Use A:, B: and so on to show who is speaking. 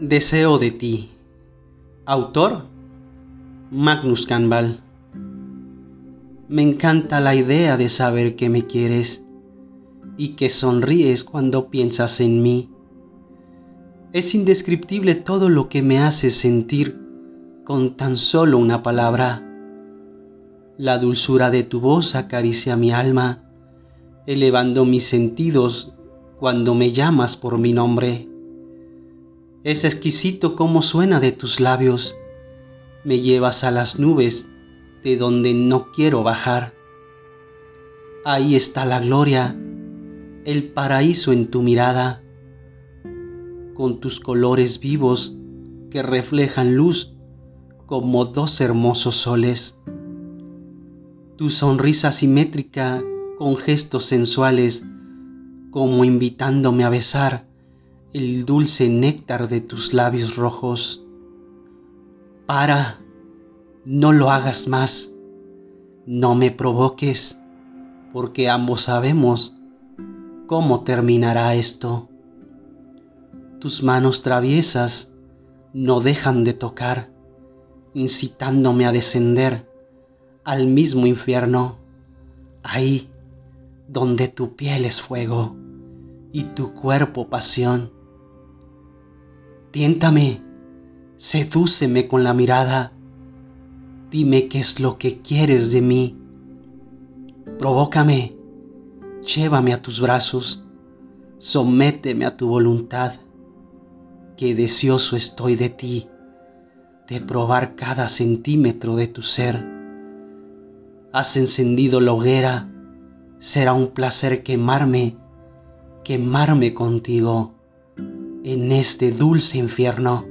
A: Deseo de ti. Autor Magnus Canval. Me encanta la idea de saber que me quieres y que sonríes cuando piensas en mí. Es indescriptible todo lo que me haces sentir con tan solo una palabra. La dulzura de tu voz acaricia mi alma, elevando mis sentidos cuando me llamas por mi nombre. Es exquisito cómo suena de tus labios. Me llevas a las nubes de donde no quiero bajar. Ahí está la gloria, el paraíso en tu mirada, con tus colores vivos que reflejan luz como dos hermosos soles. Tu sonrisa simétrica con gestos sensuales, como invitándome a besar el dulce néctar de tus labios rojos. Para, no lo hagas más, no me provoques, porque ambos sabemos cómo terminará esto. Tus manos traviesas no dejan de tocar, incitándome a descender al mismo infierno, ahí donde tu piel es fuego y tu cuerpo pasión Tiéntame, sedúceme con la mirada, dime qué es lo que quieres de mí. Provócame, llévame a tus brazos, sométeme a tu voluntad, que deseoso estoy de ti, de probar cada centímetro de tu ser. Has encendido la hoguera, será un placer quemarme, quemarme contigo en este dulce infierno.